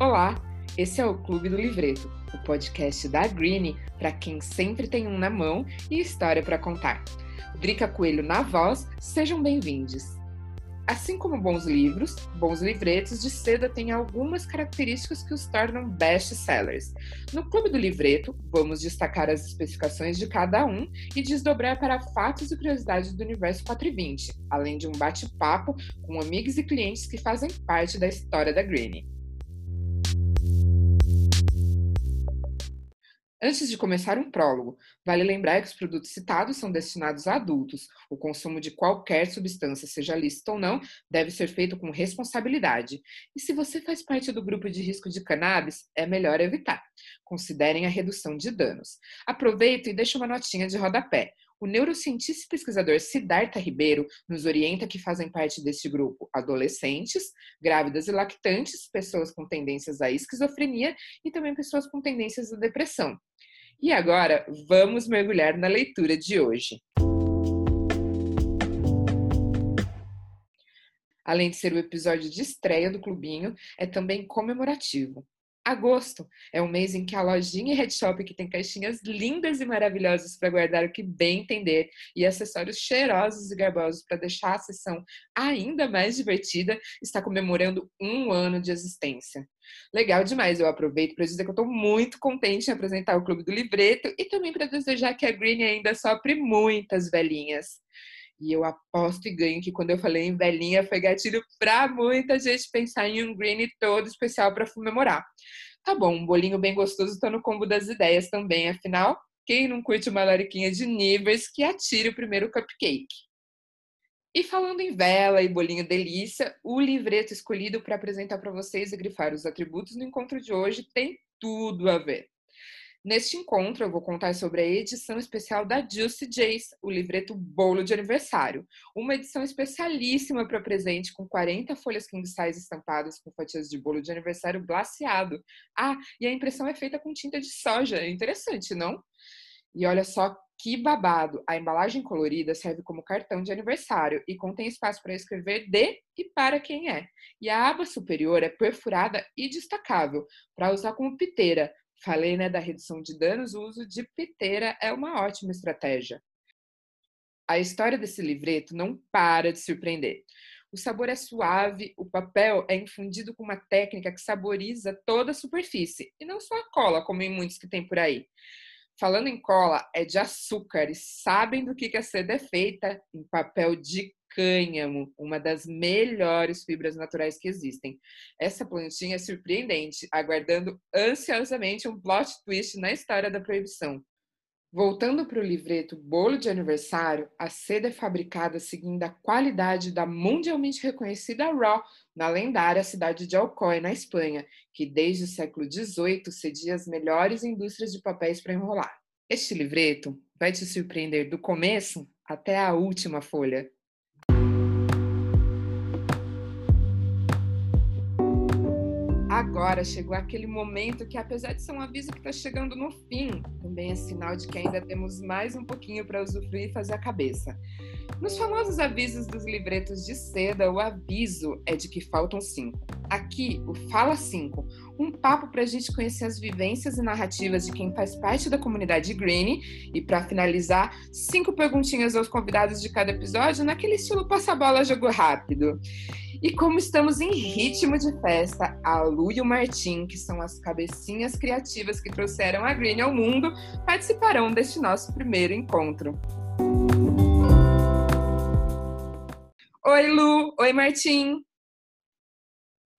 Olá, esse é o Clube do Livreto, o podcast da Green para quem sempre tem um na mão e história para contar. Drica Coelho na voz, sejam bem-vindos. Assim como bons livros, bons livretos de seda têm algumas características que os tornam best-sellers. No Clube do Livreto, vamos destacar as especificações de cada um e desdobrar para fatos e curiosidades do universo 420, além de um bate-papo com amigos e clientes que fazem parte da história da Greene. Antes de começar um prólogo, vale lembrar que os produtos citados são destinados a adultos. O consumo de qualquer substância, seja lícita ou não, deve ser feito com responsabilidade. E se você faz parte do grupo de risco de cannabis, é melhor evitar. Considerem a redução de danos. Aproveita e deixa uma notinha de rodapé. O neurocientista e pesquisador Siddhartha Ribeiro nos orienta que fazem parte deste grupo adolescentes, grávidas e lactantes, pessoas com tendências à esquizofrenia e também pessoas com tendências à depressão. E agora, vamos mergulhar na leitura de hoje. Além de ser o episódio de estreia do Clubinho, é também comemorativo. Agosto é um mês em que a lojinha Head Shop, que tem caixinhas lindas e maravilhosas para guardar o que bem entender e acessórios cheirosos e garbosos para deixar a sessão ainda mais divertida, está comemorando um ano de existência. Legal demais, eu aproveito para dizer que eu estou muito contente em apresentar o Clube do Livreto e também para desejar que a Green ainda sopre muitas velhinhas. E eu aposto e ganho que quando eu falei em velhinha foi gatilho para muita gente pensar em um green todo especial para comemorar. Tá bom, um bolinho bem gostoso tá no combo das ideias também, afinal, quem não curte uma lariquinha de níveis que atire o primeiro cupcake. E falando em vela e bolinho delícia, o livreto escolhido para apresentar para vocês e grifar os atributos no encontro de hoje tem tudo a ver. Neste encontro, eu vou contar sobre a edição especial da Juicy Jace, o livreto Bolo de Aniversário. Uma edição especialíssima para presente, com 40 folhas king size estampadas com fatias de bolo de aniversário glaciado. Ah, e a impressão é feita com tinta de soja. Interessante, não? E olha só que babado! A embalagem colorida serve como cartão de aniversário e contém espaço para escrever de e para quem é. E a aba superior é perfurada e destacável para usar como piteira, Falei né, da redução de danos, o uso de piteira é uma ótima estratégia. A história desse livreto não para de surpreender. O sabor é suave, o papel é infundido com uma técnica que saboriza toda a superfície, e não só a cola, como em muitos que tem por aí. Falando em cola, é de açúcar, e sabem do que a seda é feita? Em papel de cânhamo, uma das melhores fibras naturais que existem. Essa plantinha é surpreendente, aguardando ansiosamente um plot twist na história da proibição. Voltando para o livreto Bolo de Aniversário, a seda é fabricada seguindo a qualidade da mundialmente reconhecida Raw, na lendária cidade de Alcoy, na Espanha, que desde o século XVIII cedia as melhores indústrias de papéis para enrolar. Este livreto vai te surpreender do começo até a última folha. Agora chegou aquele momento que, apesar de ser um aviso que está chegando no fim, também é sinal de que ainda temos mais um pouquinho para usufruir e fazer a cabeça. Nos famosos avisos dos livretos de seda, o aviso é de que faltam cinco. Aqui, o Fala Cinco, um papo para a gente conhecer as vivências e narrativas de quem faz parte da comunidade Green. E para finalizar, cinco perguntinhas aos convidados de cada episódio, naquele estilo passa-bola jogo rápido. E como estamos em ritmo de festa, a Lu e o Martim, que são as cabecinhas criativas que trouxeram a Green ao mundo, participarão deste nosso primeiro encontro. Oi, Lu! Oi, Martim!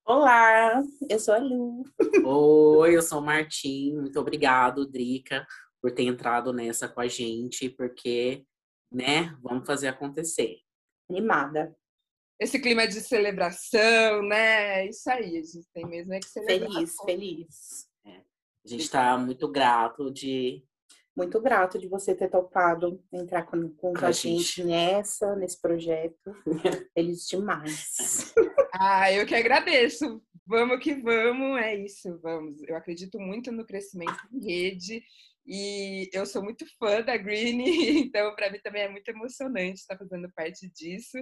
Olá, eu sou a Lu. Oi, eu sou o Martim. Muito obrigado, Drica, por ter entrado nessa com a gente, porque, né, vamos fazer acontecer. Animada esse clima de celebração, né? Isso aí, a gente tem mesmo é que celebrar. Feliz, feliz. É. A gente está muito grato de. Muito grato de você ter topado entrar com, com a, a gente. gente nessa, nesse projeto. Feliz demais. ah, eu que agradeço. Vamos que vamos, é isso, vamos. Eu acredito muito no crescimento em rede E eu sou muito fã da Green, então para mim também é muito emocionante estar fazendo parte disso.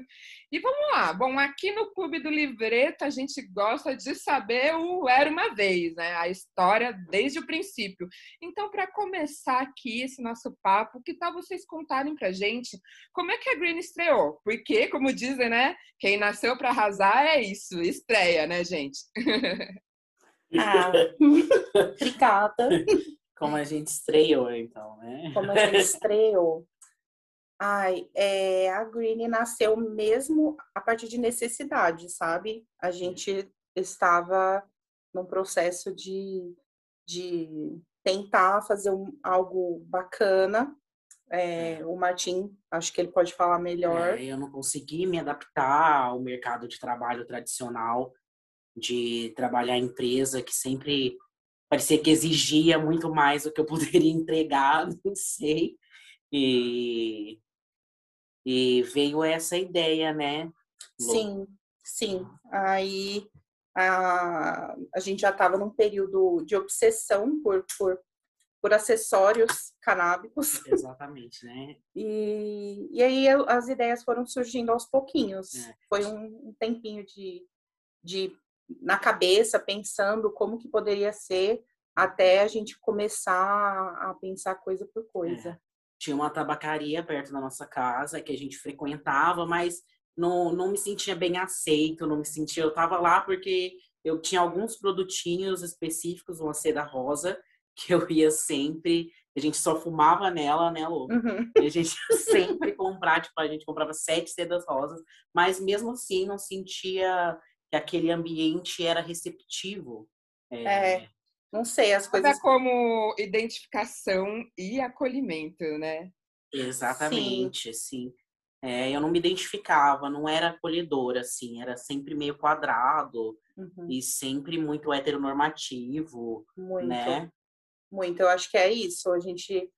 E vamos lá. Bom, aqui no Clube do Livreto a gente gosta de saber o Era uma vez, né? A história desde o princípio. Então, para começar aqui esse nosso papo, que tal vocês contarem pra gente como é que a Green estreou? Porque, como dizem, né? Quem nasceu para arrasar é isso, estreia, né, gente? Ah, obrigada. Como a gente estreou, então, né? Como a gente estreou. Ai, é, a Green nasceu mesmo a partir de necessidade, sabe? A gente estava num processo de, de tentar fazer um, algo bacana. É, o Martim, acho que ele pode falar melhor. É, eu não consegui me adaptar ao mercado de trabalho tradicional, de trabalhar em empresa que sempre parecia que exigia muito mais do que eu poderia entregar, não sei. E, e veio essa ideia, né? Sim, sim. Aí a, a gente já estava num período de obsessão por, por, por acessórios canábicos. Exatamente, né? E, e aí as ideias foram surgindo aos pouquinhos. É. Foi um, um tempinho de, de na cabeça, pensando como que poderia ser, até a gente começar a pensar coisa por coisa. É. Tinha uma tabacaria perto da nossa casa que a gente frequentava, mas não, não me sentia bem aceito, não me sentia. Eu tava lá porque eu tinha alguns produtinhos específicos, uma seda rosa, que eu ia sempre. A gente só fumava nela, né, Lu? Uhum. E a gente sempre comprar, tipo, a gente comprava sete sedas rosas, mas mesmo assim não sentia que aquele ambiente era receptivo. É, é não sei, as coisas. Nada como identificação e acolhimento, né? Exatamente, sim. sim. É, eu não me identificava, não era acolhedora, assim, era sempre meio quadrado uhum. e sempre muito heteronormativo, muito, né? Muito, eu acho que é isso. A gente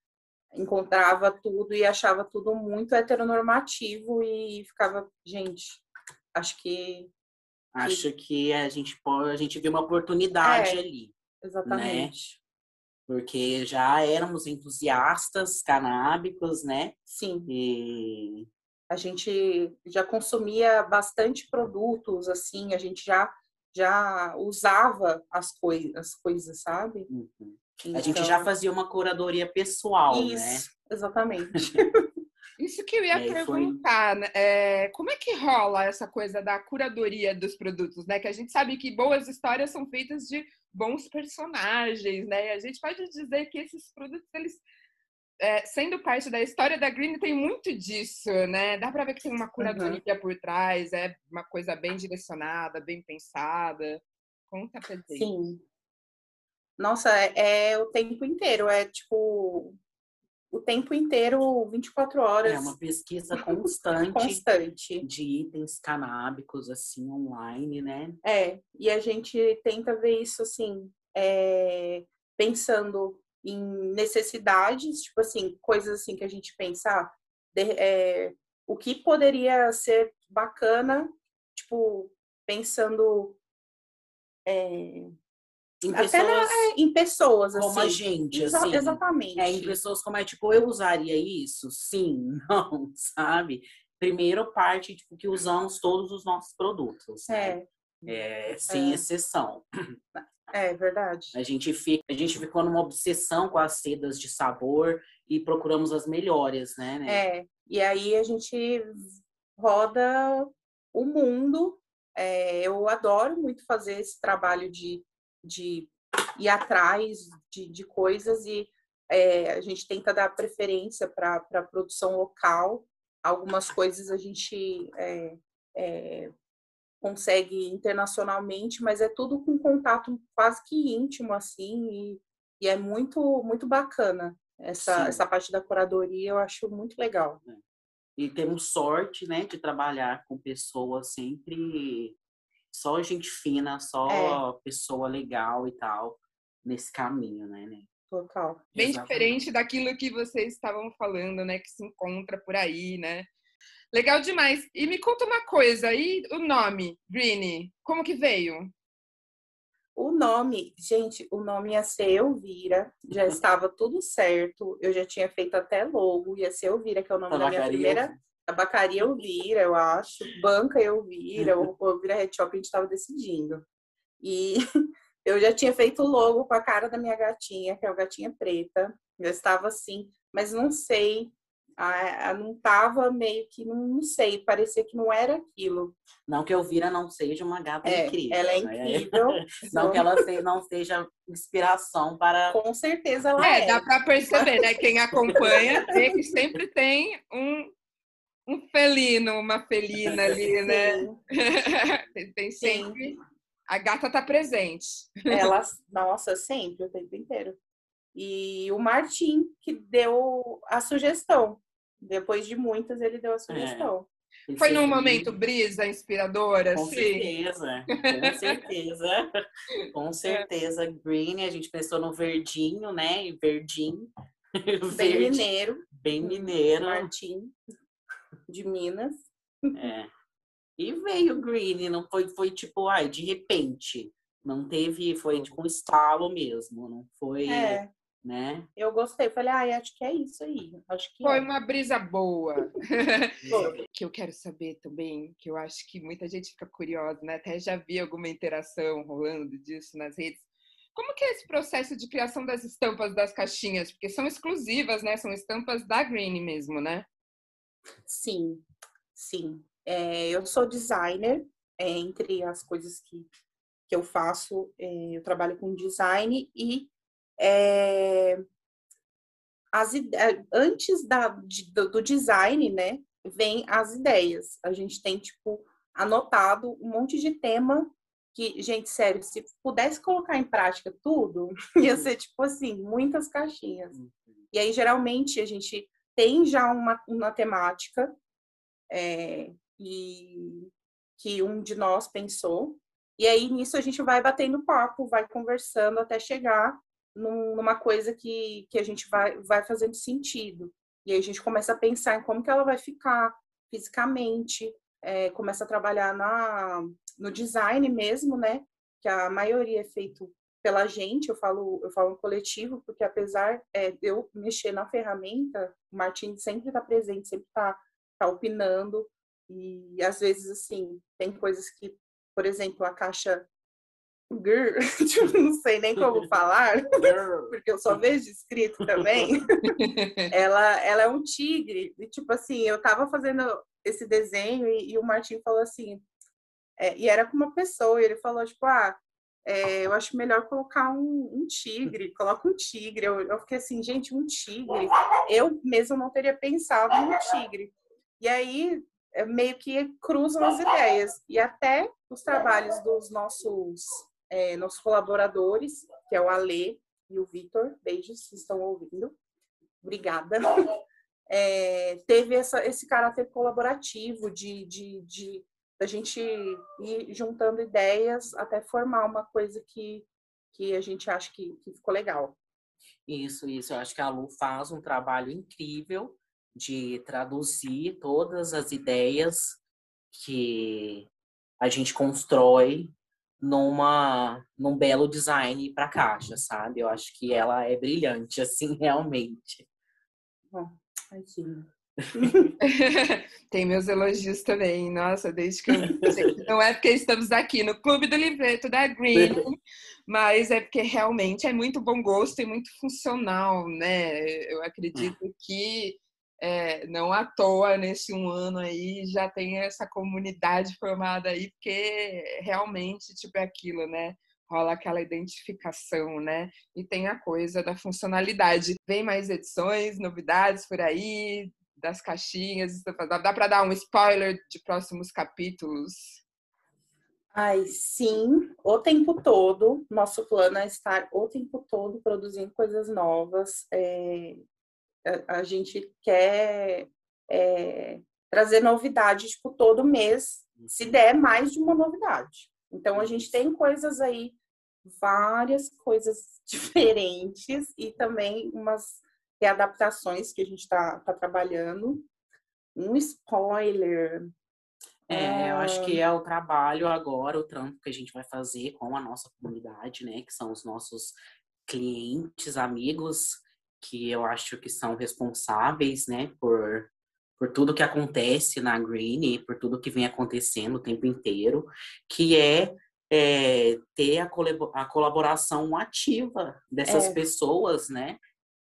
encontrava tudo e achava tudo muito heteronormativo e ficava, gente, acho que Acho que a gente pode, a gente viu uma oportunidade é, ali. Né? Exatamente. Né? Porque já éramos entusiastas canábicos, né? Sim. E a gente já consumia bastante produtos, assim, a gente já já usava as, coi as coisas, sabe? Uhum. Então... A gente já então fazia uma curadoria pessoal, Isso, né? Exatamente. Isso que eu ia perguntar, foi... Né, é, como é que rola essa coisa da curadoria dos produtos, né? Que a gente sabe que boas histórias são feitas de bons personagens, né? A gente pode dizer que esses produtos, eles, é, sendo parte da história da Green, tem muito disso, né? Dá para ver que tem uma curadoria uhum. por trás, é uma coisa bem direcionada, bem pensada. Conta pra gente. Sim. Nossa, é, é o tempo inteiro, é tipo o tempo inteiro, 24 horas. É uma pesquisa constante, constante. de itens canábicos, assim, online, né? É, e a gente tenta ver isso, assim, é, pensando em necessidades, tipo assim, coisas assim que a gente pensar, ah, é, o que poderia ser bacana, tipo, pensando é, em pessoas, na, é, em pessoas como assim. a gente, Exa assim. Exatamente. É, em pessoas como é, tipo, eu usaria isso? Sim, não, sabe? Primeiro parte, tipo, que usamos todos os nossos produtos, né? É. é sem é. exceção. É verdade. A gente fica, a gente ficou numa obsessão com as sedas de sabor e procuramos as melhores, né? né? É. E aí a gente roda o mundo. É, eu adoro muito fazer esse trabalho de de ir atrás de, de coisas e é, a gente tenta dar preferência para a produção local. Algumas coisas a gente é, é, consegue internacionalmente, mas é tudo com contato quase que íntimo, assim, e, e é muito, muito bacana. Essa, essa parte da curadoria eu acho muito legal. É. E temos sorte, né, de trabalhar com pessoas sempre só gente fina, só é. pessoa legal e tal nesse caminho, né? né? Total. Bem Exatamente. diferente daquilo que vocês estavam falando, né? Que se encontra por aí, né? Legal demais. E me conta uma coisa, e o nome, Green, como que veio? O nome, gente, o nome ia ser Elvira, já estava tudo certo. Eu já tinha feito até logo, ia ser Elvira, que é o nome da minha primeira tabacaria Elvira, eu acho, banca Elvira, ou Elvira Red Shop, a gente estava decidindo. E eu já tinha feito o logo com a cara da minha gatinha, que é o gatinha preta. Eu estava assim, mas não sei a, a, não tava meio que, não, não, sei, parecia que não era aquilo. Não que Elvira não seja uma gata é, incrível. Ela é né? incrível. não que ela seja, não seja inspiração para. Com certeza ela é. É, dá para perceber, né? Quem acompanha vê que sempre tem um, um felino, uma felina ali, né? tem sempre. Sim. A gata tá presente. Ela, nossa, sempre, o tempo inteiro. E o Martim que deu a sugestão. Depois de muitas, ele deu a sugestão. É. Foi num momento brisa, inspiradora? Com sim. certeza, com certeza. com certeza. Green, a gente pensou no verdinho, né? E verdinho. Bem Verde, mineiro. Bem mineiro. Martim, de Minas. É. E veio Green, não foi, foi tipo, ai, de repente. Não teve, foi tipo um estalo mesmo, não foi. É né? Eu gostei, falei, ah, acho que é isso aí. Acho que Foi é. uma brisa boa. que eu quero saber também, que eu acho que muita gente fica curiosa, né? Até já vi alguma interação rolando disso nas redes. Como que é esse processo de criação das estampas das caixinhas? Porque são exclusivas, né? São estampas da Green mesmo, né? Sim, sim. É, eu sou designer, é, entre as coisas que, que eu faço, é, eu trabalho com design e é, as, é, antes da, de, do design, né, vem as ideias. A gente tem, tipo, anotado um monte de tema que, gente, sério, se pudesse colocar em prática tudo, ia ser, tipo assim, muitas caixinhas. E aí, geralmente, a gente tem já uma, uma temática é, e, que um de nós pensou, e aí, nisso, a gente vai batendo papo, vai conversando até chegar numa coisa que, que a gente vai, vai fazendo sentido. E aí a gente começa a pensar em como que ela vai ficar fisicamente, é, começa a trabalhar na, no design mesmo, né? Que a maioria é feito pela gente, eu falo, eu falo coletivo, porque apesar é, de eu mexer na ferramenta, o Martin sempre está presente, sempre está tá opinando, e às vezes, assim, tem coisas que, por exemplo, a caixa girl, tipo, não sei nem como falar, porque eu só vejo escrito também. ela, ela é um tigre. E, tipo assim, eu tava fazendo esse desenho e, e o Martin falou assim, é, e era com uma pessoa, e ele falou, tipo, ah, é, eu acho melhor colocar um, um tigre, coloca um tigre. Eu, eu, fiquei assim, gente, um tigre. Eu mesmo não teria pensado no tigre. E aí, é, meio que cruzam as ideias. E até os trabalhos dos nossos é, nossos colaboradores, que é o Ale e o Vitor. Beijos, estão ouvindo. Obrigada. É, teve essa, esse caráter colaborativo de, de, de a gente ir juntando ideias até formar uma coisa que, que a gente acha que, que ficou legal. Isso, isso. Eu acho que a Lu faz um trabalho incrível de traduzir todas as ideias que a gente constrói numa num belo design para caixa, sabe? Eu acho que ela é brilhante, assim, realmente. Bom, Tem meus elogios também. Nossa, desde que eu. Não é porque estamos aqui no Clube do Livreto da Green, mas é porque realmente é muito bom gosto e muito funcional, né? Eu acredito que é, não à toa nesse um ano aí já tem essa comunidade formada aí, porque realmente tipo é aquilo, né? Rola aquela identificação, né? E tem a coisa da funcionalidade. Vem mais edições, novidades por aí, das caixinhas. Dá para dar um spoiler de próximos capítulos? Ai, sim, o tempo todo. Nosso plano é estar o tempo todo produzindo coisas novas. É, a, gente quer é, trazer novidade, tipo, todo mês, se uhum. der mais de uma novidade. Então, a gente tem coisas aí, várias coisas diferentes e também umas readaptações que a gente está tá trabalhando. Um spoiler. É, eu acho que é o trabalho agora, o trampo que a gente vai fazer com a nossa comunidade, né? Que são os nossos clientes, amigos, que eu acho que são responsáveis, né, por, por tudo que acontece na Green e por tudo que vem acontecendo o tempo inteiro, que é, é ter a, a, colaboração ativa dessas é. pessoas, né?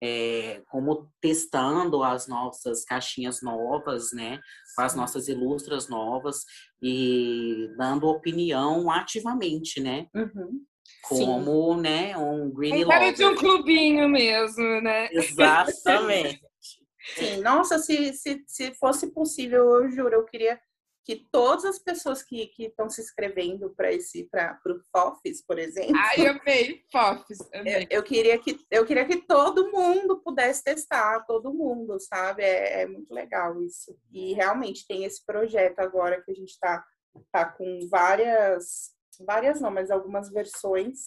É, como testando as nossas caixinhas novas, né, com as nossas ilustras novas e dando opinião ativamente, né, uhum como, Sim. né, um green um de um clubinho mesmo, né? Exatamente. Sim, nossa, se, se, se fosse possível, eu juro, eu queria que todas as pessoas que estão se inscrevendo para esse para o FOFs, por exemplo. Ai, amei, FOFs. Eu, eu, queria que eu queria que todo mundo pudesse testar, todo mundo, sabe? É, é muito legal isso. E realmente tem esse projeto agora que a gente está tá com várias várias não, mas algumas versões,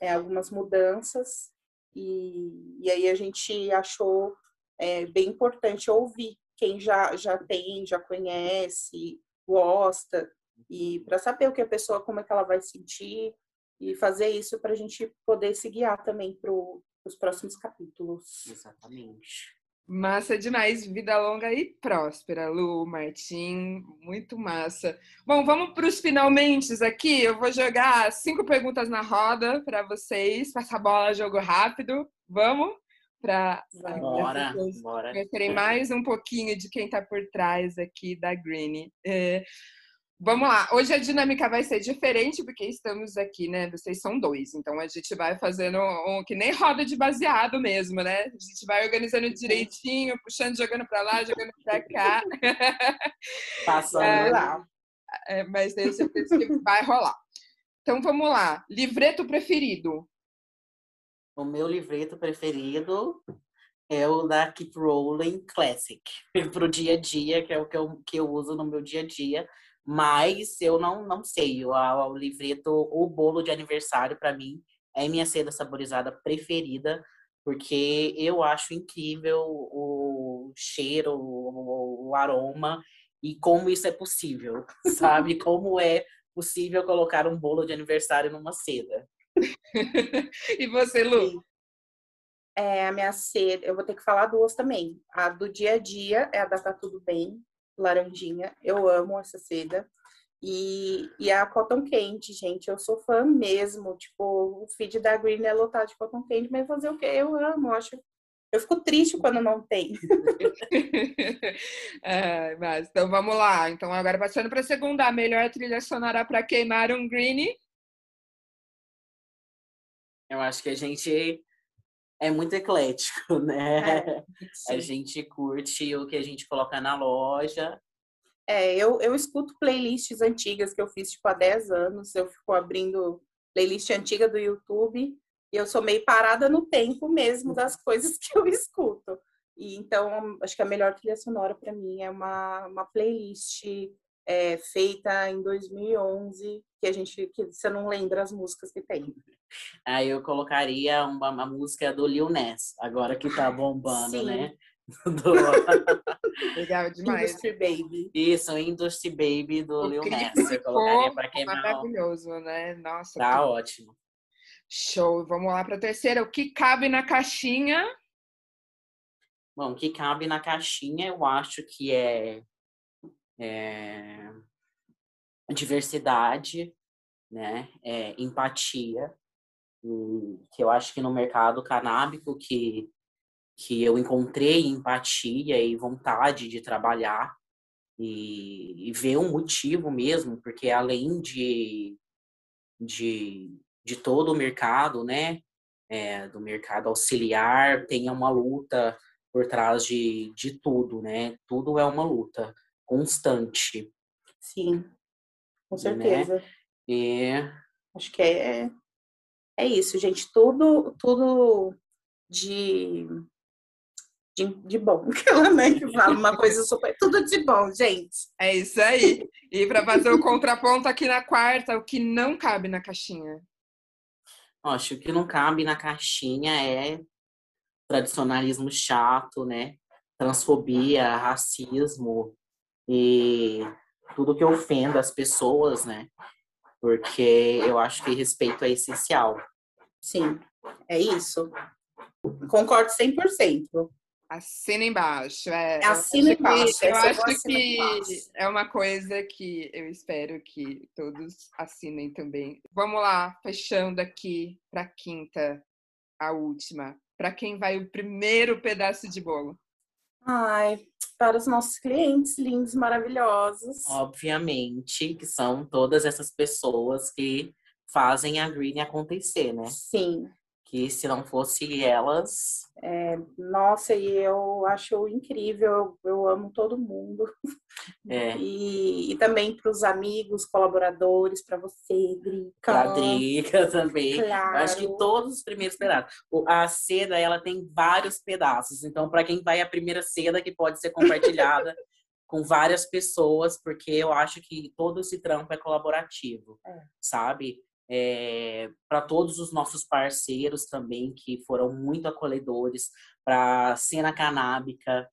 é, algumas mudanças, e, e aí a gente achou é, bem importante ouvir quem já, já tem, já conhece, gosta, e para saber o que a pessoa, como é que ela vai sentir, e fazer isso para a gente poder se guiar também para os próximos capítulos. Exatamente. Massa demais, vida longa e próspera, Lu, Martim, muito massa. Bom, vamos para os finalmente aqui. Eu vou jogar cinco perguntas na roda para vocês, passar a bola, jogo rápido. Vamos para bora, bora. conhecerem mais um pouquinho de quem está por trás aqui da Green. É, Vamos lá, hoje a dinâmica vai ser diferente porque estamos aqui, né? Vocês são dois, então a gente vai fazendo um, que nem roda de baseado mesmo, né? A gente vai organizando direitinho, puxando, jogando para lá, jogando para cá. Passando é, lá. É, mas tenho certeza que vai rolar. Então vamos lá, livreto preferido. O meu livreto preferido é o da Keep Rolling Classic, para o dia a dia, que é o que eu, que eu uso no meu dia a dia mas eu não, não sei. O, o livreto, o bolo de aniversário, para mim, é minha seda saborizada preferida, porque eu acho incrível o cheiro, o, o aroma e como isso é possível, sabe? como é possível colocar um bolo de aniversário numa seda. e você, Lu? É, a minha seda, eu vou ter que falar duas também. A do dia a dia é a da Tá Tudo Bem, laranjinha. Eu amo essa seda. E, e a Cotton Candy, gente, eu sou fã mesmo. Tipo, o feed da Green é lotado de Cotton Candy, mas fazer o quê? Eu amo, eu acho. Eu fico triste quando não tem. é, mas, então vamos lá. Então, agora passando para a segunda, a melhor trilha sonora para queimar um green. Eu acho que a gente é muito eclético, né? É, a gente curte o que a gente coloca na loja. É, eu, eu escuto playlists antigas que eu fiz tipo há 10 anos. Eu fico abrindo playlist antiga do YouTube e eu sou meio parada no tempo mesmo das coisas que eu escuto. E então, acho que a melhor trilha sonora para mim é uma, uma playlist é, feita em 2011 que a gente que você não lembra as músicas que tem. Aí eu colocaria uma, uma música do Lil Ness, agora que tá bombando, Sim. né? Do... Legal demais. Industry Baby. Isso, Industry Baby do o Lil Ness. Eu colocaria pra queimar. Maravilhoso, né? Nossa. Tá que... ótimo. Show. Vamos lá para a terceira. O que cabe na caixinha? Bom, o que cabe na caixinha, eu acho que é, é diversidade, né? É empatia, que eu acho que no mercado canábico que, que eu encontrei empatia e vontade de trabalhar e, e ver um motivo mesmo, porque além de, de, de todo o mercado, né, é, do mercado auxiliar, tem uma luta por trás de, de tudo, né? Tudo é uma luta constante. Sim, com né? certeza. Né? E... Acho que é, é isso, gente. Tudo, tudo de, de, de bom. Aquela mãe que fala uma coisa super. Tudo de bom, gente. É isso aí. E para fazer o contraponto aqui na quarta, o que não cabe na caixinha? Acho que não cabe na caixinha é tradicionalismo chato, né? Transfobia, racismo e tudo que ofenda as pessoas, né? Porque eu acho que respeito é essencial. Sim, é isso. Concordo 100%. Assina embaixo. É, Assina embaixo. Eu acho que é uma coisa que eu espero que todos assinem também. Vamos lá, fechando aqui para quinta, a última. Para quem vai o primeiro pedaço de bolo? Ai, para os nossos clientes lindos, maravilhosos. Obviamente, que são todas essas pessoas que fazem a Green acontecer, né? Sim que se não fosse elas. É, nossa, e eu acho incrível, eu, eu amo todo mundo. É. E, e também para os amigos, colaboradores, para você, Drica. Para Drica também. Claro. Eu acho que todos os primeiros pedaços. A seda, ela tem vários pedaços. Então, para quem vai a primeira seda, que pode ser compartilhada com várias pessoas, porque eu acho que todo esse trampo é colaborativo, é. sabe? É, para todos os nossos parceiros também, que foram muito acolhedores, para a cena canábica,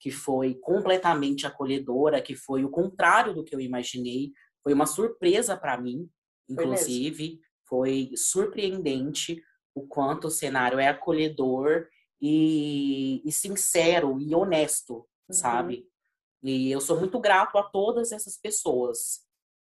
que foi completamente acolhedora, que foi o contrário do que eu imaginei, foi uma surpresa para mim, inclusive, foi, foi, surpreendente o quanto o cenário é acolhedor e, e sincero e honesto, uhum. sabe? E eu sou muito grato a todas essas pessoas.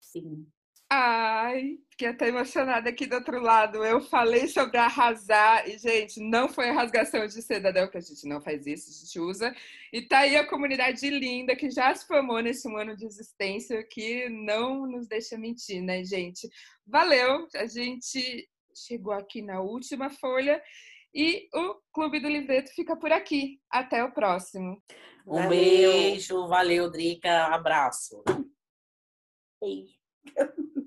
Sim. Ai, fiquei até emocionada aqui do outro lado. Eu falei sobre arrasar e, gente, não foi a rasgação de seda, não, que a gente não faz isso, a gente usa. E tá aí a comunidade linda que já se formou nesse um ano de existência, que não nos deixa mentir, né, gente? Valeu! A gente chegou aqui na última folha e o Clube do Livreto fica por aqui. Até o próximo. Um valeu. beijo, valeu, Drica. Abraço. Beijo.